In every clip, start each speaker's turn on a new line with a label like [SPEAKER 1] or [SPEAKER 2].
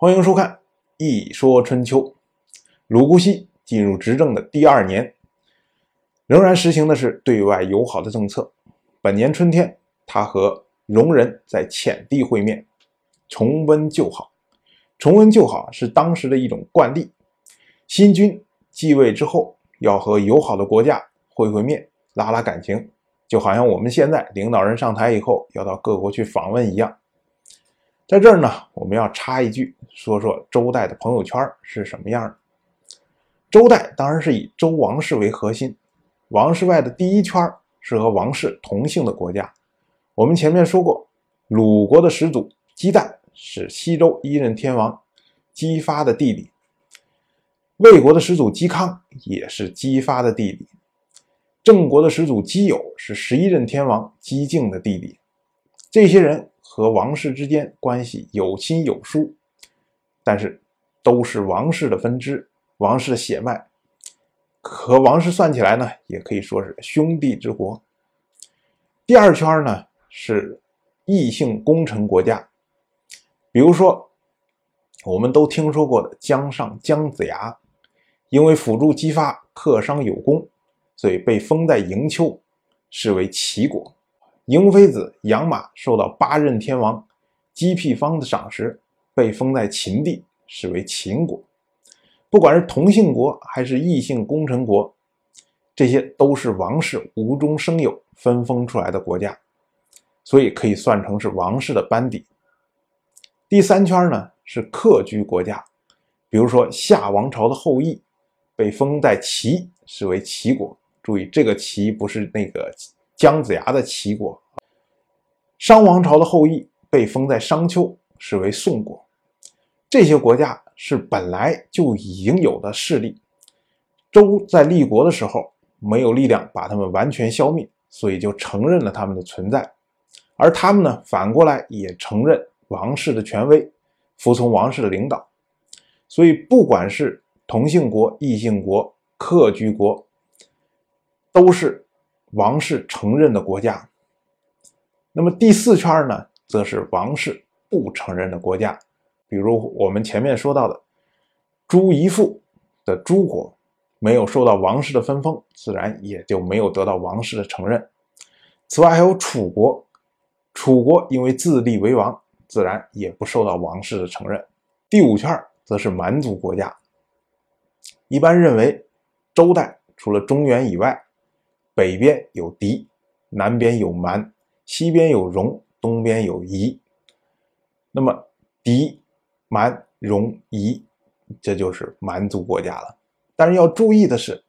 [SPEAKER 1] 欢迎收看《一说春秋》。鲁姑息进入执政的第二年，仍然实行的是对外友好的政策。本年春天，他和戎人在浅地会面，重温旧好。重温旧好是当时的一种惯例。新君继位之后，要和友好的国家会会面，拉拉感情，就好像我们现在领导人上台以后要到各国去访问一样。在这儿呢，我们要插一句，说说周代的朋友圈是什么样的。周代当然是以周王室为核心，王室外的第一圈是和王室同姓的国家。我们前面说过，鲁国的始祖姬旦是西周一任天王姬发的弟弟，魏国的始祖姬康也是姬发的弟弟，郑国的始祖姬友是十一任天王姬敬的弟弟。这些人。和王室之间关系有亲有疏，但是都是王室的分支，王室的血脉，和王室算起来呢，也可以说是兄弟之国。第二圈呢是异姓功臣国家，比如说我们都听说过的姜尚姜子牙，因为辅助姬发克商有功，所以被封在营丘，视为齐国。嬴妃子养马受到八任天王姬辟方的赏识，被封在秦地，视为秦国。不管是同姓国还是异姓功臣国，这些都是王室无中生有分封出来的国家，所以可以算成是王室的班底。第三圈呢是客居国家，比如说夏王朝的后裔被封在齐，视为齐国。注意，这个齐不是那个。姜子牙的齐国，商王朝的后裔被封在商丘，视为宋国。这些国家是本来就已经有的势力，周在立国的时候没有力量把他们完全消灭，所以就承认了他们的存在。而他们呢，反过来也承认王室的权威，服从王室的领导。所以，不管是同姓国、异姓国、客居国，都是。王室承认的国家，那么第四圈呢，则是王室不承认的国家，比如我们前面说到的朱夷父的朱国，没有受到王室的分封，自然也就没有得到王室的承认。此外还有楚国，楚国因为自立为王，自然也不受到王室的承认。第五圈则是蛮族国家，一般认为周代除了中原以外。北边有狄，南边有蛮，西边有戎，东边有夷。那么狄、蛮、戎、夷，这就是蛮族国家了。但是要注意的是，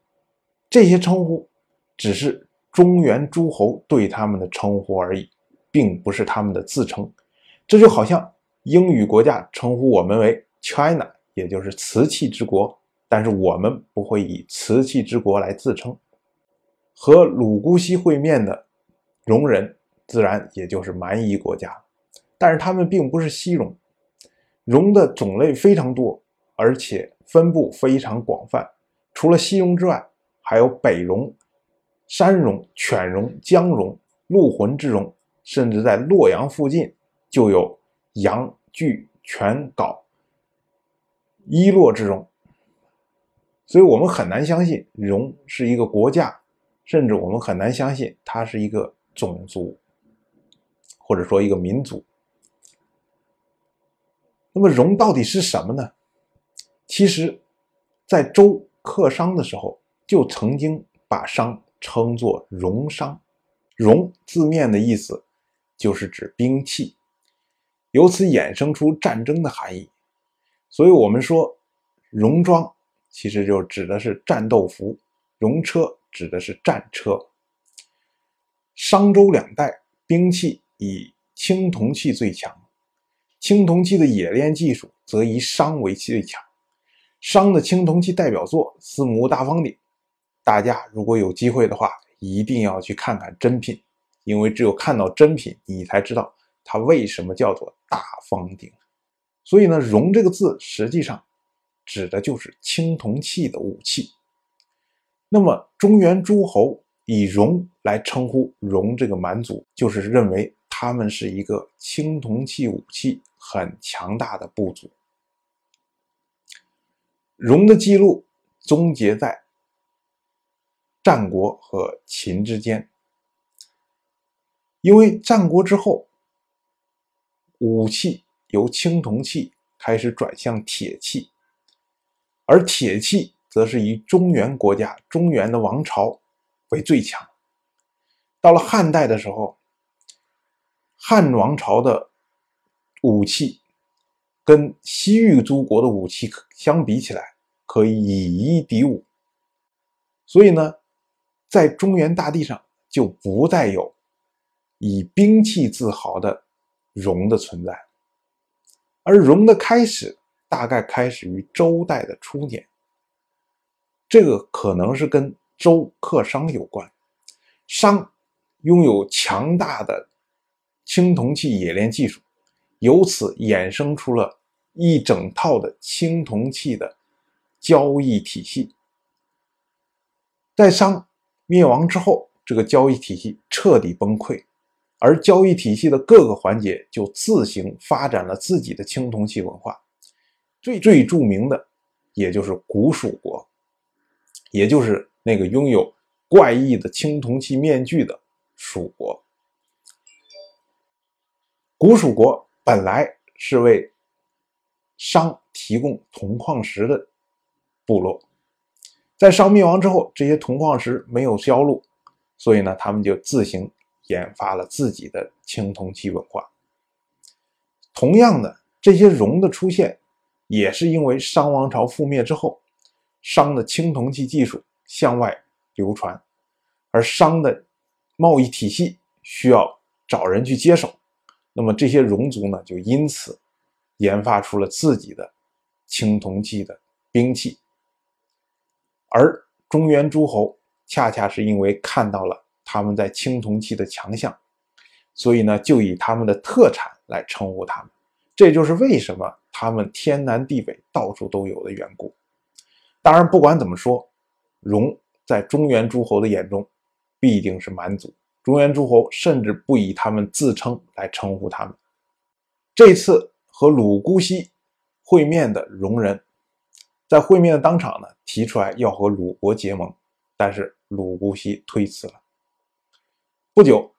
[SPEAKER 1] 这些称呼只是中原诸侯对他们的称呼而已，并不是他们的自称。这就好像英语国家称呼我们为 China，也就是瓷器之国，但是我们不会以瓷器之国来自称。和鲁姑息会面的戎人，自然也就是蛮夷国家，但是他们并不是西戎，戎的种类非常多，而且分布非常广泛。除了西戎之外，还有北戎、山戎、犬戎、江戎、陆浑之戎，甚至在洛阳附近就有羊、巨、犬、皋、伊洛之戎。所以我们很难相信戎是一个国家。甚至我们很难相信它是一个种族，或者说一个民族。那么戎到底是什么呢？其实，在周克商的时候，就曾经把商称作戎商。戎字面的意思就是指兵器，由此衍生出战争的含义。所以，我们说戎装其实就指的是战斗服，戎车。指的是战车。商周两代兵器以青铜器最强，青铜器的冶炼技术则以商为最强。商的青铜器代表作司母大方鼎，大家如果有机会的话，一定要去看看真品，因为只有看到真品，你才知道它为什么叫做大方鼎。所以呢，戎这个字实际上指的就是青铜器的武器。那么，中原诸侯以戎来称呼戎这个蛮族，就是认为他们是一个青铜器武器很强大的部族。戎的记录终结在战国和秦之间，因为战国之后，武器由青铜器开始转向铁器，而铁器则是以中原国家、中原的王朝为最强。到了汉代的时候，汉王朝的武器跟西域诸国的武器相比起来，可以以一敌五。所以呢，在中原大地上就不再有以兵器自豪的戎的存在，而戎的开始大概开始于周代的初年。这个可能是跟周克商有关，商拥有强大的。青铜器冶炼技术，由此衍生出了一整套的青铜器的交易体系。在商灭亡之后，这个交易体系彻底崩溃，而交易体系的各个环节就自行发展了自己的青铜器文化。最最著名的，也就是古蜀国，也就是那个拥有怪异的青铜器面具的蜀国。古蜀国本来是为商提供铜矿石的部落，在商灭亡之后，这些铜矿石没有销路，所以呢，他们就自行研发了自己的青铜器文化。同样的，这些戎的出现，也是因为商王朝覆灭之后，商的青铜器技术向外流传，而商的贸易体系需要找人去接手。那么这些戎族呢，就因此研发出了自己的青铜器的兵器，而中原诸侯恰恰是因为看到了他们在青铜器的强项，所以呢，就以他们的特产来称呼他们。这就是为什么他们天南地北到处都有的缘故。当然，不管怎么说，戎在中原诸侯的眼中必定是蛮族。中原诸侯甚至不以他们自称来称呼他们。这次和鲁姑息会面的戎人，在会面的当场呢，提出来要和鲁国结盟，但是鲁姑息推辞了。不久，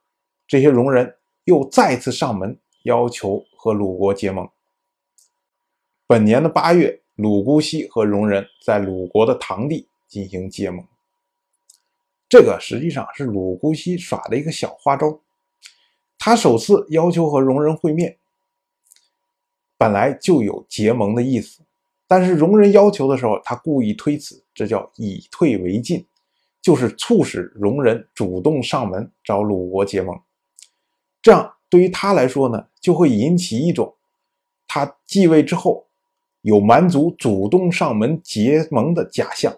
[SPEAKER 1] 这些戎人又再次上门要求和鲁国结盟。本年的八月，鲁姑息和戎人在鲁国的堂地进行结盟。这个实际上是鲁姑息耍的一个小花招。他首次要求和戎人会面，本来就有结盟的意思，但是戎人要求的时候，他故意推辞，这叫以退为进，就是促使戎人主动上门找鲁国结盟。这样对于他来说呢，就会引起一种他继位之后有蛮族主动上门结盟的假象。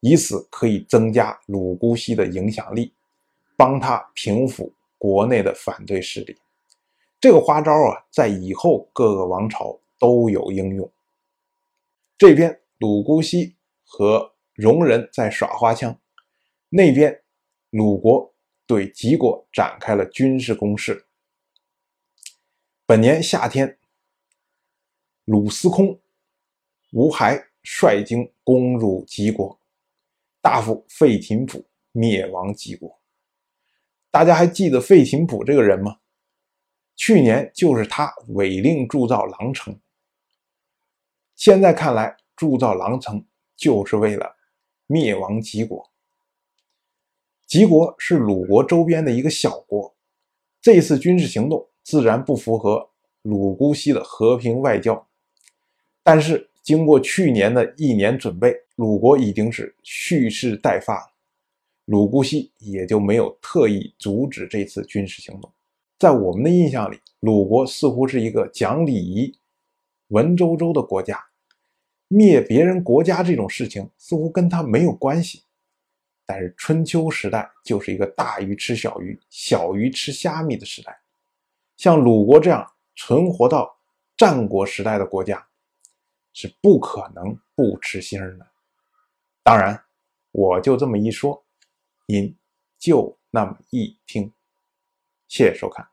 [SPEAKER 1] 以此可以增加鲁姑息的影响力，帮他平复国内的反对势力。这个花招啊，在以后各个王朝都有应用。这边鲁姑息和戎人在耍花枪，那边鲁国对齐国展开了军事攻势。本年夏天，鲁司空吴海率军攻入齐国。大夫费廷甫灭亡齐国，大家还记得费廷甫这个人吗？去年就是他违令铸造狼城，现在看来铸造狼城就是为了灭亡齐国。齐国是鲁国周边的一个小国，这次军事行动自然不符合鲁姑息的和平外交，但是。经过去年的一年准备，鲁国已经是蓄势待发了，鲁姑息也就没有特意阻止这次军事行动。在我们的印象里，鲁国似乎是一个讲礼仪、文绉绉的国家，灭别人国家这种事情似乎跟他没有关系。但是春秋时代就是一个大鱼吃小鱼、小鱼吃虾米的时代，像鲁国这样存活到战国时代的国家。是不可能不吃腥的。当然，我就这么一说，您就那么一听。谢谢收看。